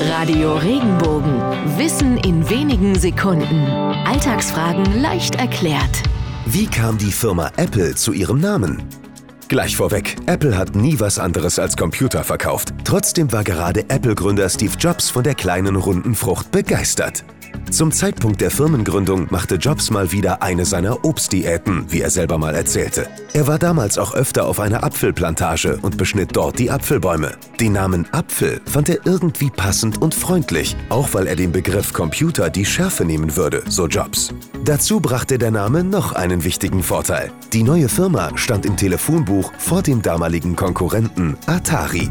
Radio Regenbogen. Wissen in wenigen Sekunden. Alltagsfragen leicht erklärt. Wie kam die Firma Apple zu ihrem Namen? Gleich vorweg, Apple hat nie was anderes als Computer verkauft. Trotzdem war gerade Apple-Gründer Steve Jobs von der kleinen runden Frucht begeistert. Zum Zeitpunkt der Firmengründung machte Jobs mal wieder eine seiner Obstdiäten, wie er selber mal erzählte. Er war damals auch öfter auf einer Apfelplantage und beschnitt dort die Apfelbäume. Den Namen Apfel fand er irgendwie passend und freundlich, auch weil er dem Begriff Computer die Schärfe nehmen würde, so Jobs. Dazu brachte der Name noch einen wichtigen Vorteil. Die neue Firma stand im Telefonbuch vor dem damaligen Konkurrenten Atari.